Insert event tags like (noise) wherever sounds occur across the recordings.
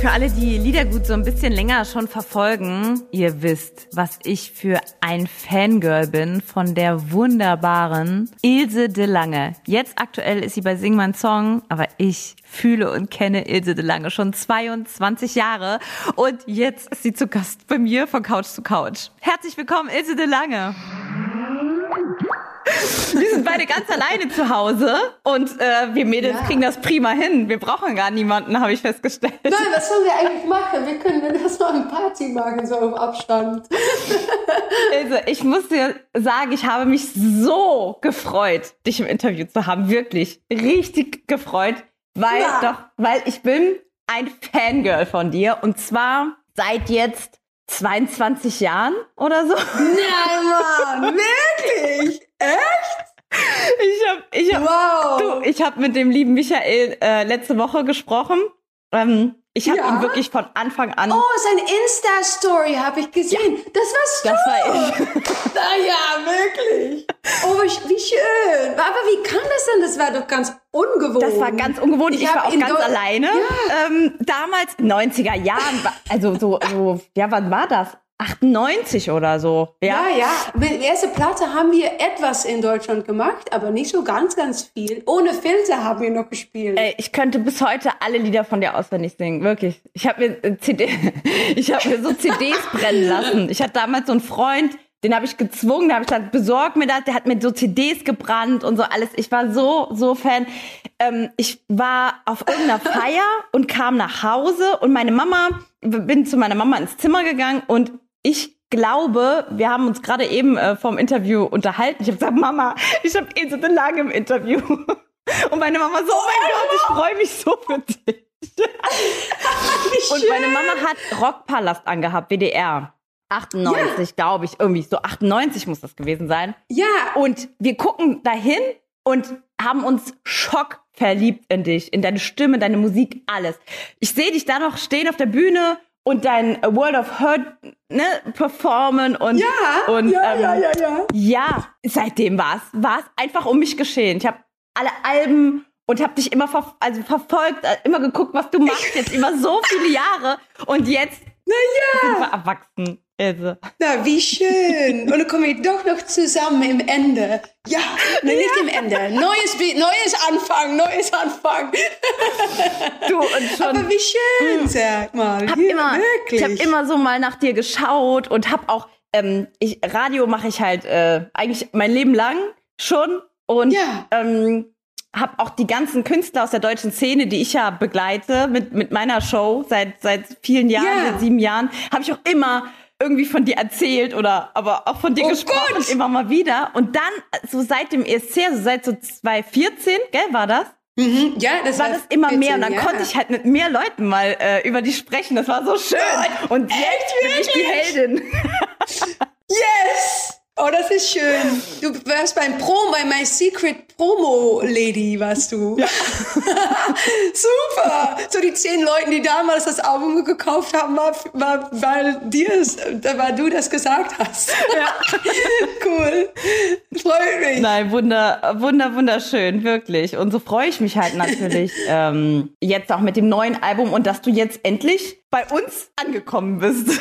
Für alle, die Liedergut so ein bisschen länger schon verfolgen, ihr wisst, was ich für ein Fangirl bin von der wunderbaren Ilse de Lange. Jetzt aktuell ist sie bei Sing mein Song, aber ich fühle und kenne Ilse de Lange schon 22 Jahre und jetzt ist sie zu Gast bei mir von Couch zu Couch. Herzlich willkommen, Ilse de Lange. Wir sind beide ganz alleine zu Hause und äh, wir Mädels ja. kriegen das prima hin. Wir brauchen gar niemanden, habe ich festgestellt. Nein, was sollen wir eigentlich machen? Wir können das mal eine Party machen, so auf Abstand. Also, ich muss dir sagen, ich habe mich so gefreut, dich im Interview zu haben. Wirklich. Richtig gefreut. Weil, ja. doch, weil ich bin ein Fangirl von dir. Und zwar seit jetzt 22 Jahren oder so. Nein, Mann, wirklich? Echt? Ich habe ich hab, wow. du, ich hab mit dem lieben Michael äh, letzte Woche gesprochen. Ähm, ich habe ja? ihn wirklich von Anfang an. Oh, sein Insta-Story habe ich gesehen. Ja. Das warst du. Das war ich. naja, wirklich. Oh, wie schön. Aber wie kam das denn? Das war doch ganz ungewohnt. Das war ganz ungewohnt. Ich, ich war auch ganz Deu alleine. Ja. Ähm, damals, 90er Jahren, also so, so, ja, wann war das? 98 oder so. Ja, ja. ja. Mit der ersten Platte haben wir etwas in Deutschland gemacht, aber nicht so ganz, ganz viel. Ohne Filter haben wir noch gespielt. Ey, ich könnte bis heute alle Lieder von dir auswendig singen, wirklich. Ich habe mir äh, CD, (laughs) ich habe mir so CDs brennen lassen. Ich hatte damals so einen Freund, den habe ich gezwungen, da habe ich gesagt, besorg mir das. Der hat mir so CDs gebrannt und so alles. Ich war so, so Fan. Ähm, ich war auf irgendeiner (laughs) Feier und kam nach Hause und meine Mama, bin zu meiner Mama ins Zimmer gegangen und ich glaube, wir haben uns gerade eben äh, vom Interview unterhalten. Ich habe gesagt, Mama, ich habe eh so lange im Interview. (laughs) Und meine Mama so, oh mein Gott, ich freue mich so für dich. (laughs) und meine Mama hat Rockpalast angehabt, WDR. 98, ja. glaube ich, irgendwie so 98 muss das gewesen sein. Ja. Und wir gucken dahin und haben uns Schock verliebt in dich, in deine Stimme, deine Musik, alles. Ich sehe dich da noch stehen auf der Bühne und dein World of Hurt ne, performen und ja, und ja, ähm, ja, ja, ja. Ja, seitdem war es war es einfach um mich geschehen. Ich habe alle Alben und habe dich immer ver also verfolgt, äh, immer geguckt, was du machst jetzt über so viele Jahre und jetzt naja. sind wir erwachsen. Ilse. Na, wie schön. Und dann kommen wir doch noch zusammen im Ende. Ja, nein, nicht ja. im Ende. Neues, neues Anfang, neues Anfang. Du und schon. Aber wie schön, hm. sag mal. Hab ja, immer, wirklich. Ich habe immer so mal nach dir geschaut und hab auch, ähm, ich, Radio mache ich halt äh, eigentlich mein Leben lang schon. Und ja. ähm, habe auch die ganzen Künstler aus der deutschen Szene, die ich ja begleite mit, mit meiner Show seit, seit vielen Jahren, yeah. seit sieben Jahren, habe ich auch immer irgendwie von dir erzählt oder aber auch von dir oh gesprochen Gott. immer mal wieder. Und dann, so seit dem ESC, also seit so 2014, gell, war das? Mhm, ja, das war, war das immer 14, mehr und dann ja. konnte ich halt mit mehr Leuten mal äh, über die sprechen. Das war so schön. Und jetzt bin ich die Heldin. yes! Oh, das ist schön. Du warst beim Promo, bei My Secret Promo Lady, warst du. Ja. (laughs) Super. So die zehn Leute, die damals das Album gekauft haben, war, war weil dir, weil du das gesagt hast. Ja. (laughs) cool. Freut mich. Nein, wunder, wunder, wunderschön, wirklich. Und so freue ich mich halt natürlich (laughs) ähm, jetzt auch mit dem neuen Album und dass du jetzt endlich bei uns angekommen bist.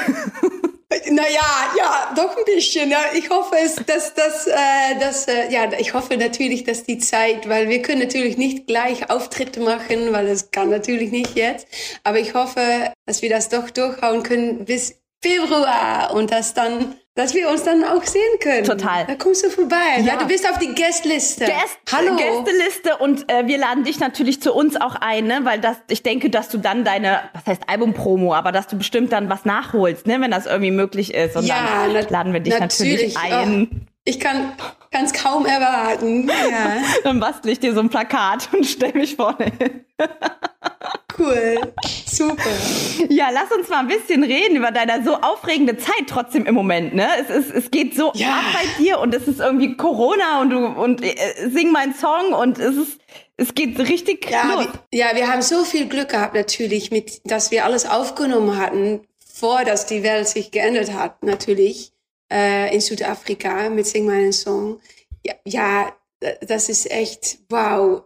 Naja, ja, doch ein bisschen. Ja. Ich hoffe es, dass das, äh, dass, äh, ja, ich hoffe natürlich, dass die Zeit, weil wir können natürlich nicht gleich Auftritte machen, weil es kann natürlich nicht jetzt. Aber ich hoffe, dass wir das doch durchhauen können bis Februar und dass dann dass wir uns dann auch sehen können. Total. Da kommst du vorbei. Ja, ja du bist auf die Guestliste. Guest, Hallo. Gästeliste und äh, wir laden dich natürlich zu uns auch ein, ne? weil das, ich denke, dass du dann deine, was heißt Albumpromo, aber dass du bestimmt dann was nachholst, ne? wenn das irgendwie möglich ist. Und ja, dann laden wir dich natürlich, natürlich ein. Oh, ich kann es kaum erwarten. Ja. (laughs) dann bastle ich dir so ein Plakat und stell mich vorne hin. (laughs) cool. Super. Ja, lass uns mal ein bisschen reden über deine so aufregende Zeit trotzdem im Moment, ne? Es, ist, es geht so Ja. ab bei dir und es ist irgendwie Corona und du und äh, sing meinen Song und es ist es geht richtig Ja, los. wir, ja, wir haben so viel Glück gehabt natürlich, mit, dass wir alles aufgenommen hatten, vor dass die Welt sich geändert hat, natürlich, äh, in Südafrika mit Sing meinen Song. Ja, ja, das ist echt wow.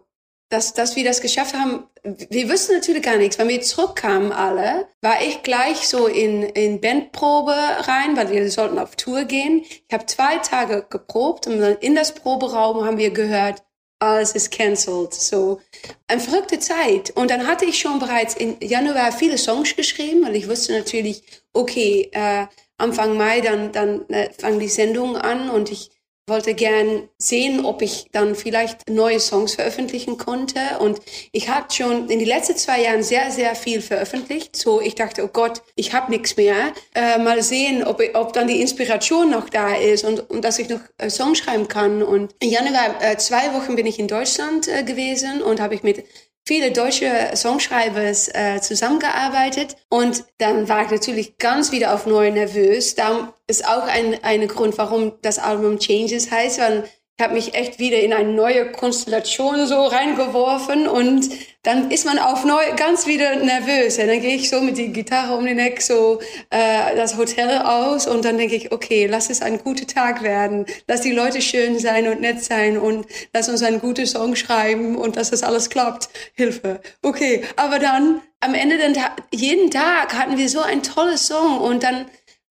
Dass, dass wir das geschafft haben, wir wussten natürlich gar nichts. Wenn wir zurückkamen alle, war ich gleich so in, in Bandprobe rein, weil wir sollten auf Tour gehen. Ich habe zwei Tage geprobt und dann in das Proberaum haben wir gehört, alles ist cancelled. So, eine verrückte Zeit. Und dann hatte ich schon bereits im Januar viele Songs geschrieben, weil ich wusste natürlich, okay, äh, Anfang Mai, dann, dann äh, fangen die Sendungen an und ich wollte gern sehen, ob ich dann vielleicht neue Songs veröffentlichen konnte. Und ich habe schon in den letzten zwei Jahren sehr, sehr viel veröffentlicht. So, ich dachte, oh Gott, ich habe nichts mehr. Äh, mal sehen, ob, ob dann die Inspiration noch da ist und, und dass ich noch äh, Songs schreiben kann. Und im Januar, äh, zwei Wochen bin ich in Deutschland äh, gewesen und habe ich mit viele deutsche Songschreibers äh, zusammengearbeitet und dann war ich natürlich ganz wieder auf neu nervös. Da ist auch ein, ein Grund, warum das Album Changes heißt, weil ich habe mich echt wieder in eine neue Konstellation so reingeworfen und dann ist man auf neu ganz wieder nervös. Und dann gehe ich so mit die Gitarre um den Eck so äh, das Hotel aus und dann denke ich, okay, lass es ein guter Tag werden, lass die Leute schön sein und nett sein und lass uns einen guten Song schreiben und dass das alles klappt. Hilfe. Okay, aber dann am Ende dann jeden Tag hatten wir so ein tolles Song und dann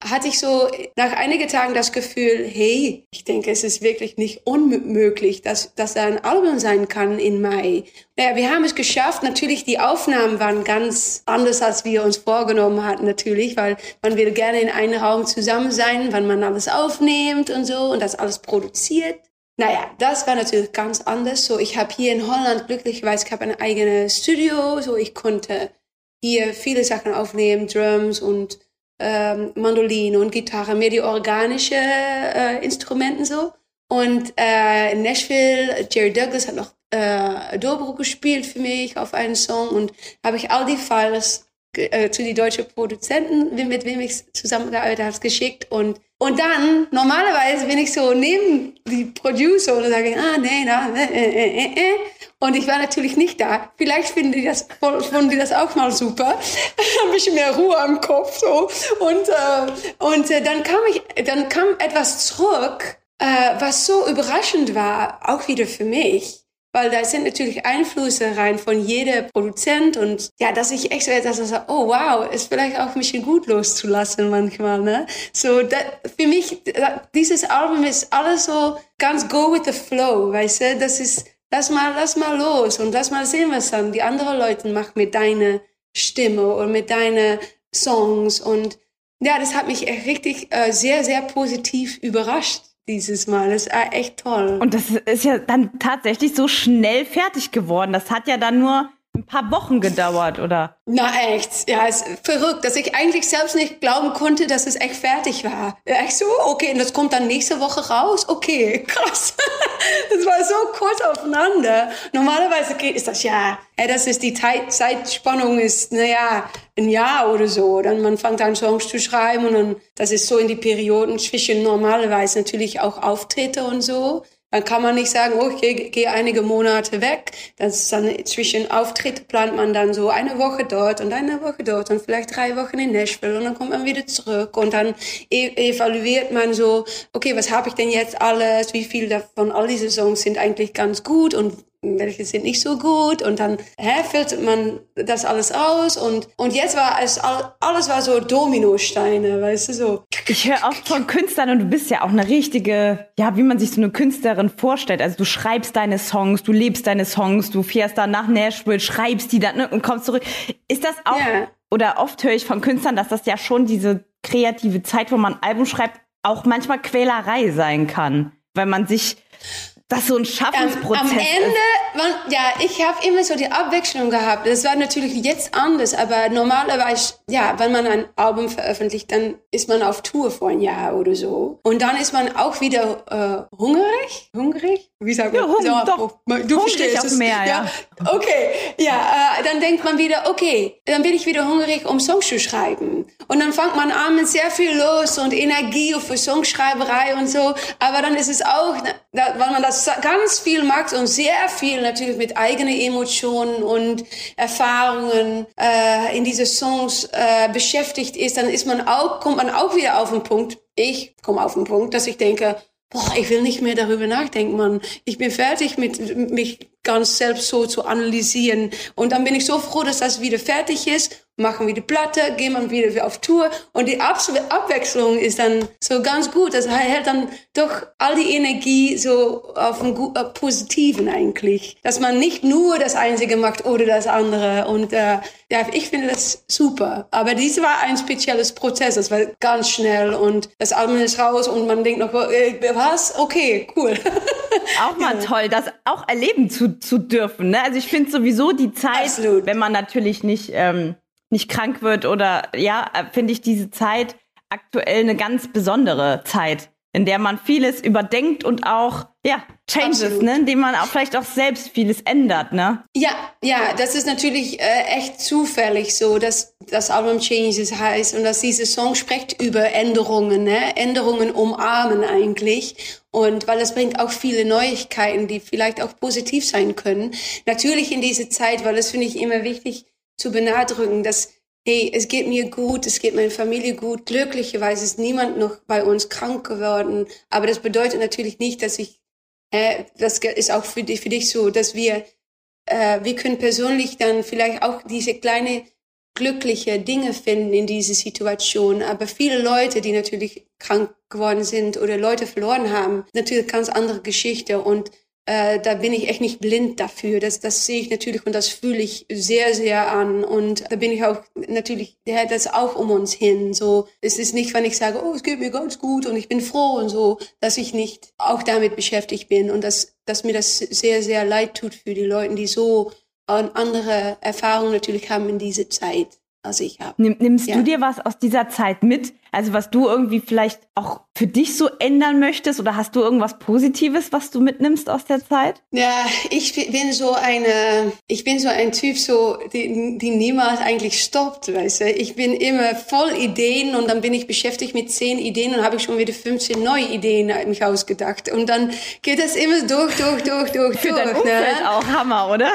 hatte ich so nach einigen Tagen das Gefühl, hey, ich denke, es ist wirklich nicht unmöglich, dass, dass da ein Album sein kann in Mai. Naja, wir haben es geschafft. Natürlich, die Aufnahmen waren ganz anders, als wir uns vorgenommen hatten, natürlich, weil man will gerne in einem Raum zusammen sein, wenn man alles aufnimmt und so und das alles produziert. Naja, das war natürlich ganz anders. So, ich habe hier in Holland glücklicherweise, ich habe ein eigenes Studio, so ich konnte hier viele Sachen aufnehmen, Drums und ähm, Mandoline und Gitarre, mehr die organische äh, Instrumenten so. Und äh, in Nashville, Jerry Douglas hat noch äh, Dobro gespielt für mich auf einen Song und habe ich all die Files äh, zu die deutschen Produzenten, mit wem ich zusammengearbeitet habe, geschickt und und dann, normalerweise bin ich so neben die Producer und sage, ah, nee, na, äh, äh, äh, äh. Und ich war natürlich nicht da. Vielleicht finden die das, fanden die das auch mal super. (laughs) Ein bisschen mehr Ruhe am Kopf, so. Und, äh, und äh, dann kam ich, dann kam etwas zurück, äh, was so überraschend war, auch wieder für mich. Weil da sind natürlich Einflüsse rein von jeder Produzent und ja, dass ich echt so etwas so, oh wow, ist vielleicht auch ein bisschen gut loszulassen manchmal, ne? So, da, für mich, dieses Album ist alles so ganz go with the flow, weißt du? Das ist, lass mal, lass mal los und lass mal sehen, was dann die anderen Leute machen mit deiner Stimme und mit deinen Songs und ja, das hat mich echt richtig äh, sehr, sehr positiv überrascht dieses Mal. Das war echt toll. Und das ist ja dann tatsächlich so schnell fertig geworden. Das hat ja dann nur ein paar Wochen gedauert, oder? Na echt, ja, ist verrückt, dass ich eigentlich selbst nicht glauben konnte, dass es echt fertig war. Echt so, okay, und das kommt dann nächste Woche raus? Okay, (laughs) krass. Das war so kurz aufeinander. Normalerweise ist das ja, ja das ist die Zeit, Zeitspannung ist, naja, ein Jahr oder so. Dann man fängt an Songs zu schreiben und dann, das ist so in die Perioden zwischen normalerweise natürlich auch Auftritte und so. Dann kann man nicht sagen, oh, ich gehe geh einige Monate weg. Das ist dann zwischen Auftritt plant man dann so eine Woche dort und eine Woche dort und vielleicht drei Wochen in Nashville und dann kommt man wieder zurück und dann e evaluiert man so, okay, was habe ich denn jetzt alles? Wie viel davon all diese Songs sind eigentlich ganz gut und welche sind nicht so gut und dann hä, filtert man das alles aus und und jetzt war es alles war so Dominosteine, weißt du so. Ich höre oft von Künstlern und du bist ja auch eine richtige, ja, wie man sich so eine Künstlerin vorstellt. Also du schreibst deine Songs, du lebst deine Songs, du fährst dann nach Nashville, schreibst die dann ne, und kommst zurück. Ist das auch Ja. oder oft höre ich von Künstlern, dass das ja schon diese kreative Zeit, wo man ein Album schreibt, auch manchmal Quälerei sein kann, weil man sich das so ein am, Schaffensprozess am Ende, ist. man, ja, ich habe immer so die Abwechslung gehabt. Das war natürlich jetzt anders, aber normalerweise, ja, wenn man ein Album veröffentlicht, dann ist man auf Tour vor ein Jahr oder so. Und dann ist man auch wieder äh, hungrig. Hungrig? Wie sagt man? Ja, hung, Ja, doch. Du Hungrig verstehst es. mehr, ja. Okay, ja, äh, dann denkt man wieder, okay, dann bin ich wieder hungrig, um Songs zu schreiben. Und dann fängt man an mit sehr viel los und Energie für Songschreiberei und so. Aber dann ist es auch, da- weil man das ganz viel macht und sehr viel natürlich mit eigenen Emotionen und Erfahrungen äh, in diese Songs äh, beschäftigt ist, dann ist man auch, kommt man auch wieder auf den Punkt, ich komme auf den Punkt, dass ich denke, boah, ich will nicht mehr darüber nachdenken, Mann. Ich bin fertig mit mich ganz selbst so zu analysieren. Und dann bin ich so froh, dass das wieder fertig ist. Machen wir die Platte, gehen wir wieder auf Tour. Und die Abwechslung ist dann so ganz gut. Das hält dann doch all die Energie so auf einen äh, Positiven eigentlich. Dass man nicht nur das Einzige macht oder das andere. Und äh, ja, ich finde das super. Aber dies war ein spezielles Prozess. Das war ganz schnell und das Album ist raus und man denkt noch, äh, was? Okay, cool. (laughs) Auch mal toll, das auch erleben zu, zu dürfen. Ne? Also ich finde sowieso die Zeit, Absolut. wenn man natürlich nicht, ähm, nicht krank wird oder ja, finde ich diese Zeit aktuell eine ganz besondere Zeit, in der man vieles überdenkt und auch ja Changes, Absolut. ne, indem man auch vielleicht auch selbst vieles ändert, ne? Ja, ja, das ist natürlich äh, echt zufällig so, dass das Album Changes heißt und dass dieser Song spricht über Änderungen, ne? Änderungen umarmen eigentlich. Und weil es bringt auch viele Neuigkeiten, die vielleicht auch positiv sein können. Natürlich in dieser Zeit, weil das finde ich immer wichtig zu benadrücken, dass hey, es geht mir gut, es geht meiner Familie gut. Glücklicherweise ist niemand noch bei uns krank geworden. Aber das bedeutet natürlich nicht, dass ich, äh, das ist auch für dich, für dich so, dass wir äh, wir können persönlich dann vielleicht auch diese kleine glückliche Dinge finden in dieser Situation. Aber viele Leute, die natürlich krank geworden sind oder Leute verloren haben, natürlich ganz andere Geschichte. Und äh, da bin ich echt nicht blind dafür. Das, das sehe ich natürlich und das fühle ich sehr, sehr an. Und da bin ich auch natürlich, ja, das auch um uns hin. So, es ist nicht, wenn ich sage, oh, es geht mir ganz gut und ich bin froh und so, dass ich nicht auch damit beschäftigt bin und dass, dass mir das sehr, sehr leid tut für die Leute, die so an- andere Erfahrungen natürlich haben in dieser Zeit, als ich habe. Nimm, nimmst Ja. du dir was aus dieser Zeit mit? Also was du irgendwie vielleicht auch für dich so ändern möchtest oder hast du irgendwas Positives, was du mitnimmst aus der Zeit? Ja, ich bin so eine, ich bin so ein Typ, so, die, die niemals eigentlich stoppt, weißt du. Ich bin immer voll Ideen und dann bin ich beschäftigt mit zehn Ideen und habe ich schon wieder 15 neue Ideen mich ausgedacht. Und dann geht das immer durch, durch, durch, durch, Für durch. dein Umfeld ne? auch Hammer, oder?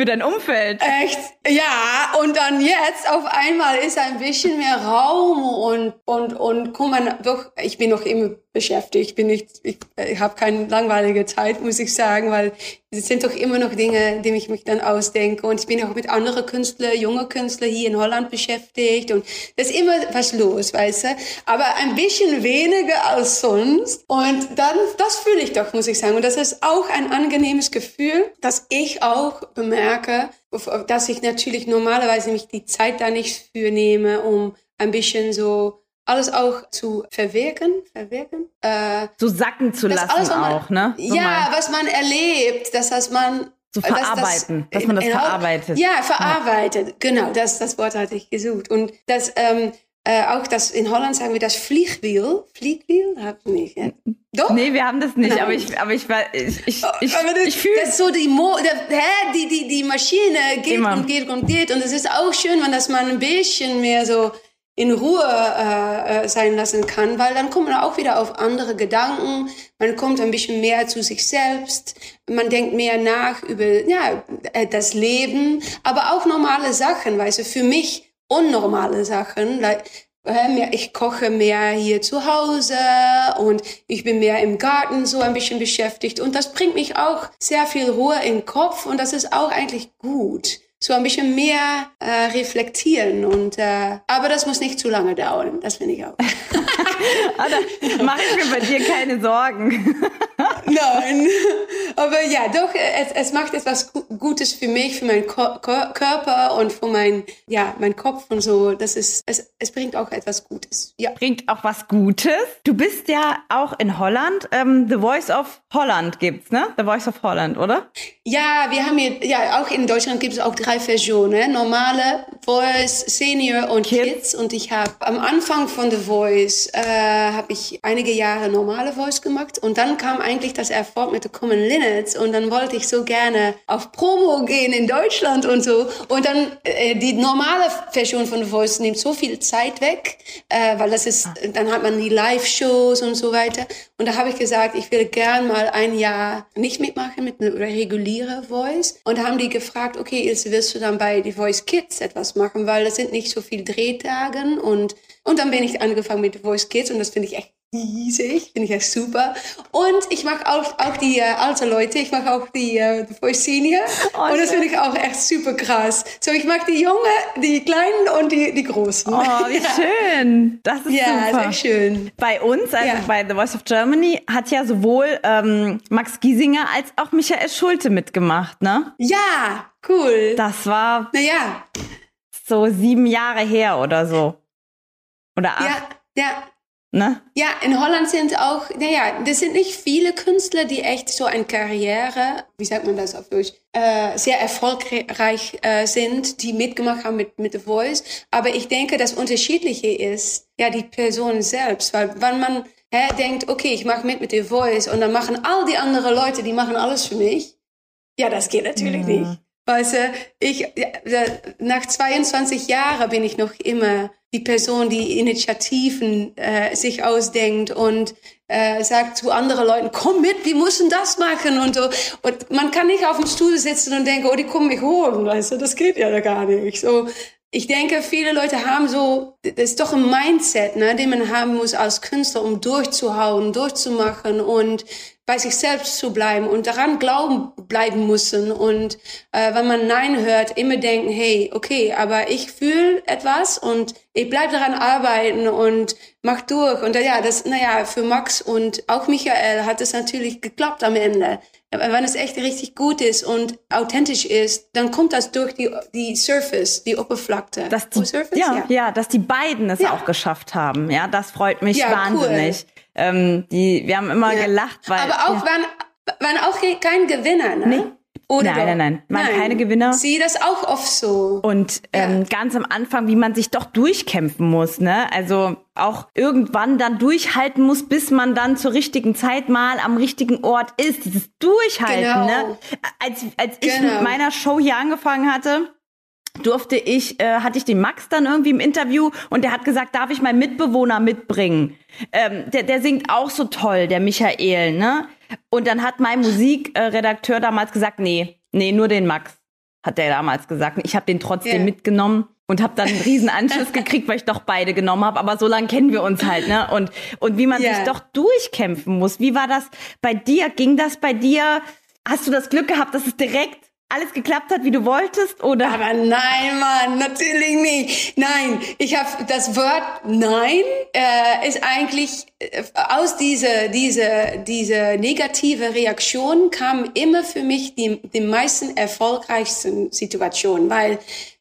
Für dein Umfeld. Echt? Ja, und dann jetzt auf einmal ist ein bisschen mehr Raum und und und guck mal, doch ich bin noch immer beschäftigt, ich bin nicht ich, ich habe keine langweilige Zeit, muss ich sagen, weil es sind doch immer noch Dinge, die ich mich dann ausdenke. Und ich bin auch mit anderen Künstlern, junge Künstler hier in Holland beschäftigt. Und da ist immer was los, weißt du, aber ein bisschen weniger als sonst. Und dann das fühle ich doch, muss ich sagen. Und das ist auch ein angenehmes Gefühl, dass ich auch bemerke, dass ich natürlich normalerweise mich die Zeit da nicht für nehme, um ein bisschen so alles auch zu verwirken, verwirken. Äh, So sacken zu lassen alles, man, auch, ne? So ja, mal was man erlebt, dass das man So dass das- verarbeiten, dass man das verarbeitet. Ja, verarbeitet. Genau, das das Wort hatte ich gesucht und das ähm, äh, auch das in Holland sagen wir das Fliegwiel, Fliegwiel, habt ihr nicht, ja? Doch. Nee, wir haben das nicht, Nein. aber ich, aber ich, war- ich, ich, ich, Aber das, ich fühle das ist so die, Mo der, hä, die, die, die Maschine geht Immer. und geht und geht. Und es ist auch schön, wenn das man ein bisschen mehr so in Ruhe äh, äh, sein lassen kann, weil dann kommt man auch wieder auf andere Gedanken. Man kommt ein bisschen mehr zu sich selbst. Man denkt mehr nach über ja, äh, das Leben, aber auch normale Sachen, weißt du, für mich unnormale Sachen. Ich koche mehr hier zu Hause und ich bin mehr im Garten so ein bisschen beschäftigt und das bringt mich auch sehr viel Ruhe in den Kopf und das ist auch eigentlich gut. So ein bisschen mehr äh, reflektieren und äh, aber das muss nicht zu lange dauern, das finde ich auch. (laughs) (laughs) da mache ich mir bei dir keine Sorgen. (laughs) Nein, aber ja, doch, es, es macht etwas Gutes für mich, für meinen Ko Körper und für mein, ja, mein Kopf und so. Das ist, es, es bringt auch etwas Gutes. Ja. Bringt auch was Gutes. Du bist ja auch in Holland. Ähm, The Voice of Holland gibt's, ne? The Voice of Holland, oder? Ja, wir haben hier, ja, auch in Deutschland gibt es auch drei Versionen. Normale, Voice, Senior und Kids. Kids. Und ich habe am Anfang von The Voice, äh, habe ich einige Jahre normale Voice gemacht. Und dann kam eigentlich das Erfolg mit The Common Linnets. Und dann wollte ich so gerne auf Promo gehen in Deutschland und so. Und dann, äh, die normale Version von The Voice nimmt so viel Zeit weg, äh, weil das ist, dann hat man die Live-Shows und so weiter. Und da habe ich gesagt, ich will gern mal ein Jahr nicht mitmachen mit einer regulären Voice. Und da haben die gefragt, okay, Ilse, willst du dann bei The Voice Kids etwas machen? Weil das sind nicht so viele Drehtagen. Und, und dann bin ich angefangen mit The Voice Kids und das finde ich echt riesig, finde ich echt super. Und ich mag auch, auch die äh, alte Leute, ich mag auch die, äh, die Voice Senior. Oh, und das finde ich auch echt super krass. So, ich mag die Jungen, die Kleinen und die, die Großen. Oh, wie (laughs) ja. schön. Das ist ja, super. sehr schön. Bei uns, also ja. bei The Voice of Germany, hat ja sowohl ähm, Max Giesinger als auch Michael Schulte mitgemacht, ne? Ja, cool. Das war naja. so sieben Jahre her oder so. Oder acht. Ja, ja. Ne? Ja, in Holland sind auch, naja, das sind nicht viele Künstler, die echt so eine Karriere, wie sagt man das auf Deutsch, äh, sehr erfolgreich äh, sind, die mitgemacht haben mit, mit The Voice. Aber ich denke, das Unterschiedliche ist ja die Person selbst, weil wenn man hä, denkt, okay, ich mache mit mit The Voice und dann machen all die anderen Leute, die machen alles für mich, ja, das geht natürlich mhm. nicht. Du, ich, nach 22 Jahren bin ich noch immer die Person, die Initiativen äh, sich ausdenkt und äh, sagt zu anderen Leuten, komm mit, wir müssen das machen und so. Und man kann nicht auf dem Stuhl sitzen und denken, oh, die kommen mich holen, weißt du, das geht ja gar nicht. So, ich denke, viele Leute haben so, das ist doch ein Mindset, ne, den man haben muss als Künstler, um durchzuhauen, durchzumachen und bei sich selbst zu bleiben und daran glauben bleiben müssen und äh, wenn man Nein hört, immer denken, hey, okay, aber ich fühle etwas und ich bleib daran arbeiten und mach durch und äh, ja, das, naja, für Max und auch Michael hat es natürlich geklappt am Ende. Wenn es echt richtig gut ist und authentisch ist, dann kommt das durch die, die Surface, die Oberfläche. Dass die, oh, Surface? Ja, ja, ja. dass die beiden es ja. auch geschafft haben. Ja, das freut mich ja, wahnsinnig. Cool. Ähm, die, wir haben immer gelacht, weil. Aber auch, waren, waren auch kein Gewinner, ne? Nee. Oder nein, nein, nein, waren nein. keine Gewinner. Sieh das auch oft so. Und ähm, ganz am Anfang, wie man sich doch durchkämpfen muss, ne? Also auch irgendwann dann durchhalten muss, bis man dann zur richtigen Zeit mal am richtigen Ort ist. Dieses Durchhalten, genau. ne? Als, als genau. ich mit genau. meiner Show hier angefangen hatte, durfte ich, äh, hatte ich den Max dann irgendwie im Interview und der hat gesagt, darf ich meinen Mitbewohner mitbringen? Ähm, der, der singt auch so toll, der Michael, ne? Und dann hat mein Musikredakteur damals gesagt, nee, nee, nur den Max, hat der damals gesagt. Ich habe den trotzdem yeah. mitgenommen und habe dann einen riesen Anschluss (laughs) gekriegt, weil ich doch beide genommen habe. Aber so lange kennen wir uns halt, ne? Und und wie man yeah. sich doch durchkämpfen muss. Wie war das bei dir? Ging das bei dir? Hast du das Glück gehabt, dass es direkt alles geklappt hat, wie du wolltest, oder? Aber nein, Mann, natürlich nicht. Nein, ich habe das Wort Nein äh, ist eigentlich äh, aus dieser diese diese negative Reaktion kam immer für mich die die meisten erfolgreichsten Situationen, weil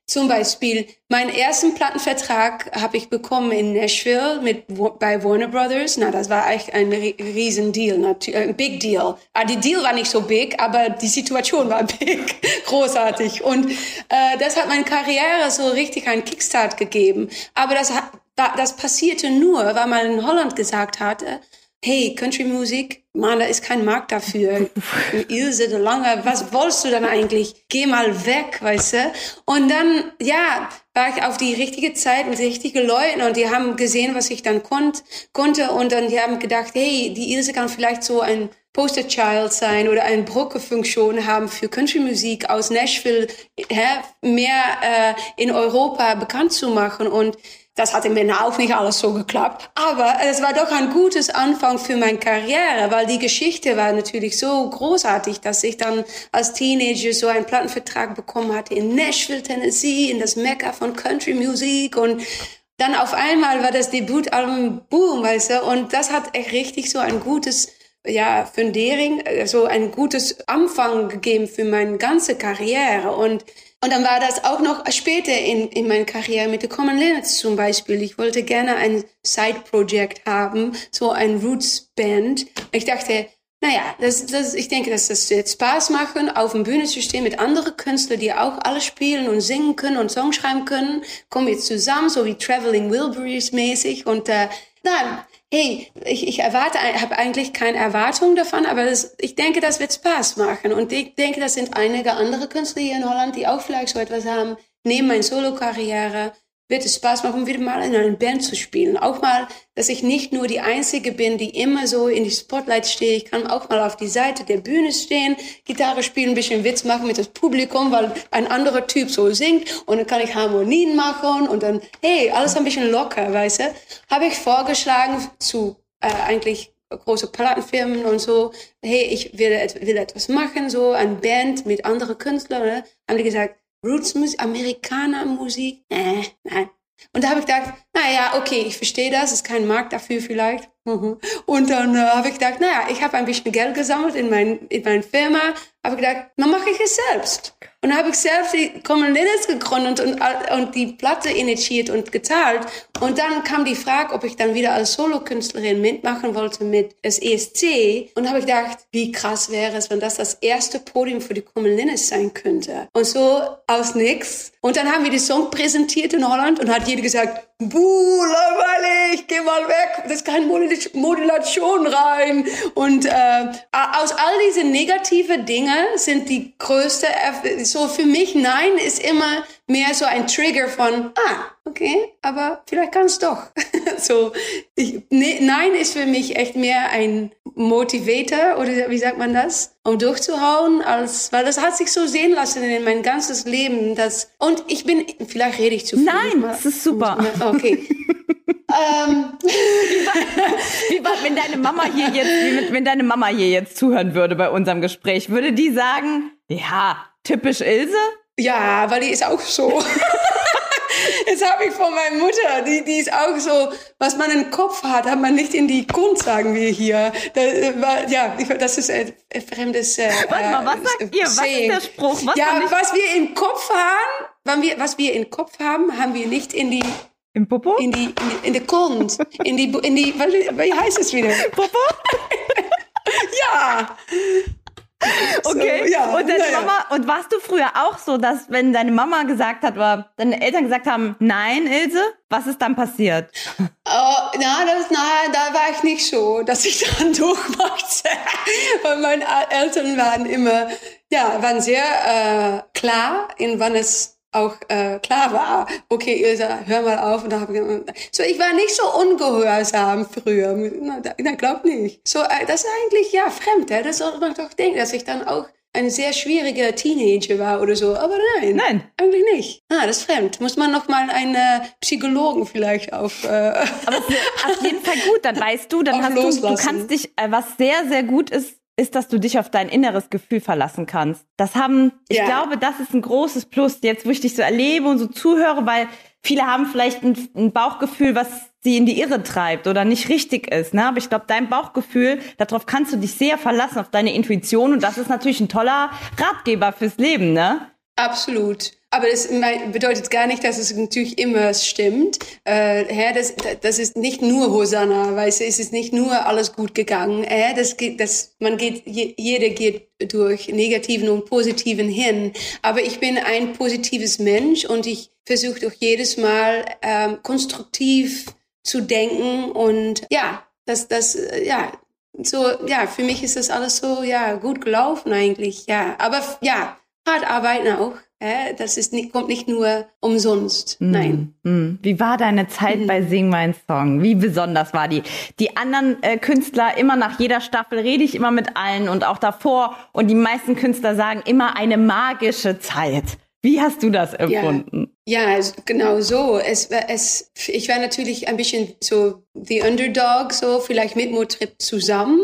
zum Beispiel, meinen ersten Plattenvertrag habe ich bekommen in Nashville mit, bei Warner Brothers. Na, das war echt ein riesen Deal, ein Big Deal. Ah, die Deal war nicht so big, aber die Situation war (laughs) big, großartig. Und äh, das hat meine Karriere so richtig einen Kickstart gegeben. Aber das, das passierte nur, weil man in Holland gesagt hatte, hey, Country-Musik, Mann, da ist kein Markt dafür. (laughs) Ilse de Lange, was wolltest du denn eigentlich? Geh mal weg, weißt du? Und dann, ja, war ich auf die richtige Zeit mit richtigen Leuten und die haben gesehen, was ich dann konnt, konnte und dann die haben gedacht, hey, die Ilse kann vielleicht so ein Poster Child sein oder eine Brückefunktion haben für Country-Musik aus Nashville hä, mehr äh, in Europa bekannt zu machen und das hat im mir auch nicht alles so geklappt. Aber es war doch ein gutes Anfang für meine Karriere, weil die Geschichte war natürlich so großartig, dass ich dann als Teenager so einen Plattenvertrag bekommen hatte in Nashville, Tennessee, in das Mecca von Country Music und dann auf einmal war das Debütalbum Boom, weißt du, und das hat echt richtig so ein gutes ja, Fundering, äh, so ein gutes Anfang gegeben für meine ganze Karriere. Und, und dann war das auch noch später in, in meiner Karriere mit der Common Linnets zum Beispiel. Ich wollte gerne ein Side-Project haben, so ein Roots-Band. Ich dachte, naja, das, das, ich denke, dass das jetzt Spaß machen, auf dem Bühne zu stehen mit anderen Künstlern, die auch alle spielen und singen können und Songs schreiben können. Kommen wir zusammen, so wie Traveling Wilburys mäßig. Und äh, nein, hey, ich, ich erwarte, habe eigentlich keine Erwartung davon, aber das, ich denke, das wird Spaß machen. Und ich denke, das sind einige andere Künstler hier in Holland, die auch vielleicht so etwas haben, neben meiner Solo-Karriere, wird es Spaß machen, wieder mal in einer Band zu spielen. Auch mal, dass ich nicht nur die Einzige bin, die immer so in die Spotlight stehe. Ich kann auch mal auf die Seite der Bühne stehen, Gitarre spielen, ein bisschen Witz machen mit dem Publikum, weil ein anderer Typ so singt und dann kann ich Harmonien machen und dann, hey, alles ein bisschen locker, weißt du. Habe ich vorgeschlagen zu äh, eigentlich große Plattenfirmen und so, hey, ich will, will etwas machen, so eine Band mit anderen Künstlern. Ne? Haben die gesagt, Rootsmusik, Amerikanermusik, äh, nein. Und da habe ich gedacht, naja, okay, ich verstehe das, ist kein Markt dafür vielleicht. Mhm. Und dann äh, habe ich gedacht, naja, ich habe ein bisschen Geld gesammelt in, mein, in meine Firma, habe gedacht, dann mache ich es selbst. Und habe ich selbst die Common Linnets gegründet und, und die Platte initiiert und gezahlt. Und dann kam die Frage, ob ich dann wieder als Solokünstlerin mitmachen wollte mit das ESC. Und habe ich gedacht, wie krass wäre es, wenn das das erste Podium für die Common Linnets sein könnte. Und so aus nix. Und dann haben wir die Song präsentiert in Holland und hat jeder gesagt, buh, langweilig, geh mal weg, das ist keine Modulation rein. Und äh, aus all diese negative Dinge sind die größte, so für mich, nein, ist immer mehr so ein Trigger von, ah, okay, aber vielleicht kann es doch. (laughs) so, ich, ne, nein ist für mich echt mehr ein Motivator oder wie sagt man das, um durchzuhauen, als, weil das hat sich so sehen lassen in mein ganzes Leben, dass, und ich bin, vielleicht rede ich zu viel. Nein, das ist super. Okay. (laughs) ähm. wie war, wenn deine Mama hier jetzt, wenn deine Mama hier jetzt zuhören würde bei unserem Gespräch, würde die sagen, ja, typisch Ilse? Ja, weil die ist auch so. (laughs) Jetzt habe ich von meiner Mutter, die, die ist auch so, was man im Kopf hat, hat man nicht in die Grund, sagen wir hier. Da, ja, das ist ein fremdes. Äh, Warte mal, was sagt ihr? Was ist der Spruch? Was ja, was wir im Kopf haben, wenn wir, was wir im Kopf haben, haben wir nicht in die im Popo? In die, in die, in die Grund. In die, in die, wie heißt es wieder? Popo? (laughs) ja. (laughs) Okay. So, ja, und deine. Mama, und warst du früher auch so, dass wenn deine Mama gesagt hat oder deine Eltern gesagt haben, nein, Ilse, was ist dann passiert? Uh, (laughs) na, das, na, da war ich nicht so, dass ich (laughs) dann durchmachte. Weil meine Eltern waren immer, ja, waren sehr äh, klar, in wann es auch äh, klar war, okay, Ilse, hör mal auf. Und da habe ich, so, ich war nicht so ungehorsam früher. Na, na glaub nicht. So, äh, das ist eigentlich ja fremd. Ja? Das soll man doch denken, dass ich dann auch ein sehr schwieriger Teenager war oder so. Aber nein. Nein. Eigentlich nicht. Ah, das ist fremd. Muss man noch mal einen äh, Psychologen vielleicht auf. Äh, Aber auf jeden Fall gut. Dann weißt du, dann (laughs) hast du, du kannst dich, äh, was sehr, sehr gut ist, ist, dass du dich auf dein inneres Gefühl verlassen kannst. Das haben, ich ja. glaube, das ist ein großes Plus, jetzt wo ich dich so erlebe und so zuhöre, weil viele haben vielleicht ein, ein Bauchgefühl, was sie in die Irre treibt oder nicht richtig ist. Ne? Aber ich glaube, dein Bauchgefühl, darauf kannst du dich sehr verlassen, auf deine Intuition. Und das ist natürlich ein toller Ratgeber fürs Leben, ne? Absolut. Aber das bedeutet gar nicht, dass es natürlich immer stimmt. Äh, Herr, das, das ist nicht nur Hosanna, du, es ist nicht nur alles gut gegangen. Äh, das geht, das, man geht, jeder geht durch negativen und positiven hin. Aber ich bin ein positives Mensch und ich versuche doch jedes Mal ähm, konstruktiv zu denken und ja, das, das, ja, so, ja, für mich ist das alles so, ja, gut gelaufen eigentlich, ja. Aber ja, hart arbeiten auch. Äh, das ist nicht, kommt nicht nur umsonst. Mm, Nein. Mm. Wie war deine Zeit mm. bei Sing Mein Song? Wie besonders war die? Die anderen äh, Künstler, immer nach jeder Staffel rede ich immer mit allen und auch davor. Und die meisten Künstler sagen immer eine magische Zeit. Wie hast du das empfunden? Ja, genau so. Es, es, ich war natürlich ein bisschen so the Underdog, so vielleicht mit Motrip zusammen,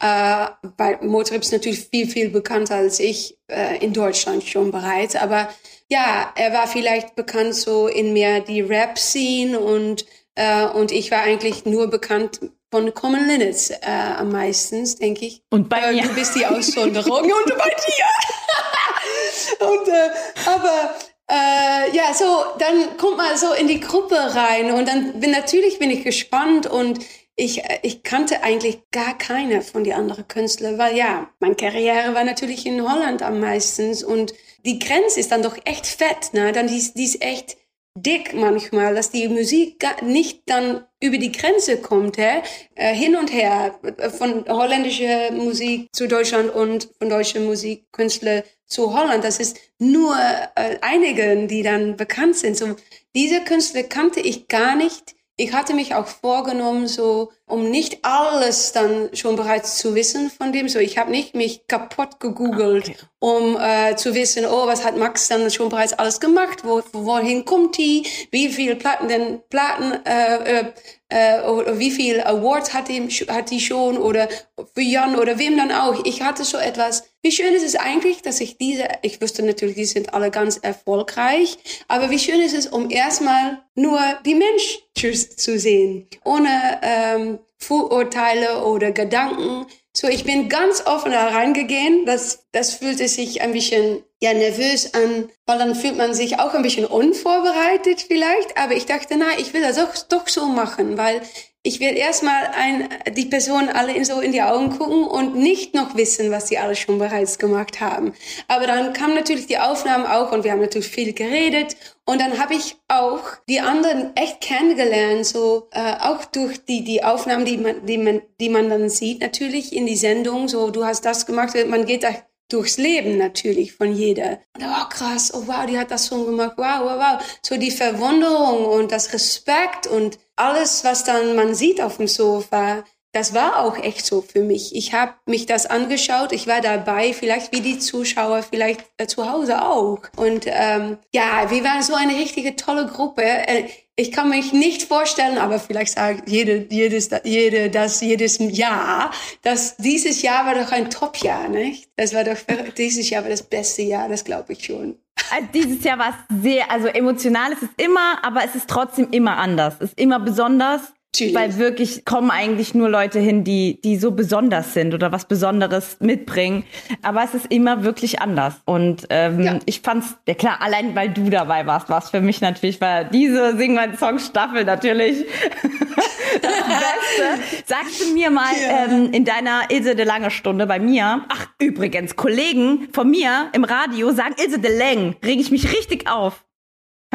äh, weil Motrip ist natürlich viel, viel bekannter als ich äh, in Deutschland schon bereits. Aber ja, er war vielleicht bekannt so in mehr die Rap-Scene und, äh, und ich war eigentlich nur bekannt von Common Linnets äh, am meisten, denke ich. Und bei äh, mir. Du bist die Aussonderung (laughs) und bei dir. (laughs) und, äh, aber äh, ja, so, dann kommt man so in die Gruppe rein und dann bin natürlich bin ich gespannt und ich, äh, ich kannte eigentlich gar keine von den anderen Künstlern, weil ja, meine Karriere war natürlich in Holland am meisten und die Grenze ist dann doch echt fett, ne? Dann die, ist- die ist echt dick manchmal, dass die Musik gar nicht dann über die Grenze kommt, hä? Äh, hin und her äh, von holländischer Musik zu Deutschland und von deutscher Musik Künstler zu Holland. Das ist nur äh, einige, die dann bekannt sind. So diese Künstler kannte ich gar nicht. Ich hatte mich auch vorgenommen, so um nicht alles dann schon bereits zu wissen von dem. So, ich habe nicht mich kaputt gegoogelt, Okay. um äh, zu wissen, oh, was hat Max dann schon bereits alles gemacht? Wo, wohin kommt die? Wie viel Platten denn Platten? Äh, äh, äh, oder wie viel Awards hat, ihm, hat die schon? Oder für Jan oder wem dann auch? Ich hatte so etwas. Wie schön ist es eigentlich, dass ich diese, ich wusste natürlich, die sind alle ganz erfolgreich, aber wie schön ist es, um erstmal nur die Menschen zu sehen, ohne ähm, Vorurteile oder Gedanken. So, ich bin ganz offen da reingegangen. Das, das fühlte sich ein bisschen ja, nervös an, weil dann fühlt man sich auch ein bisschen unvorbereitet vielleicht. Aber ich dachte, na, ich will das doch, doch so machen, weil ich will erstmal ein, die Personen alle in, so in die Augen gucken und nicht noch wissen, was sie alle schon bereits gemacht haben. Aber dann kam natürlich die Aufnahmen auch und wir haben natürlich viel geredet und dann habe ich auch die anderen echt kennengelernt, so äh, auch durch die die Aufnahmen, die man die man die man dann sieht natürlich in die Sendung. So du hast das gemacht, man geht da durchs Leben natürlich von jeder. Und oh krass, oh wow, die hat das schon gemacht, wow, wow, wow. So die Verwunderung und das Respekt und alles, was dann man sieht auf dem Sofa, das war auch echt so für mich. Ich habe mich das angeschaut, ich war dabei, vielleicht wie die Zuschauer, vielleicht äh, zu Hause auch. Und ähm, ja, wir waren so eine richtige tolle Gruppe. Äh, ich kann mich nicht vorstellen, aber vielleicht sagt jede, jedes, jede das jedes Jahr, dass dieses Jahr war doch ein Top-Jahr, nicht? Das war doch dieses Jahr war das beste Jahr, das glaube ich schon. Also dieses Jahr war es sehr, also emotional ist es immer, aber es ist trotzdem immer anders. Es ist immer besonders, Natürlich. weil wirklich kommen eigentlich nur Leute hin, die, die so besonders sind oder was Besonderes mitbringen. Aber es ist immer wirklich anders. Und ähm, Ja. ich fand's, ja klar, allein weil du dabei warst, war es für mich natürlich, weil diese Sing mein Song Staffel natürlich (laughs) das Beste. Sagst du mir mal Ja. ähm, in deiner Ilse de Lange Stunde bei mir, ach übrigens, Kollegen von mir im Radio sagen Ilse de Lang, reg ich mich richtig auf.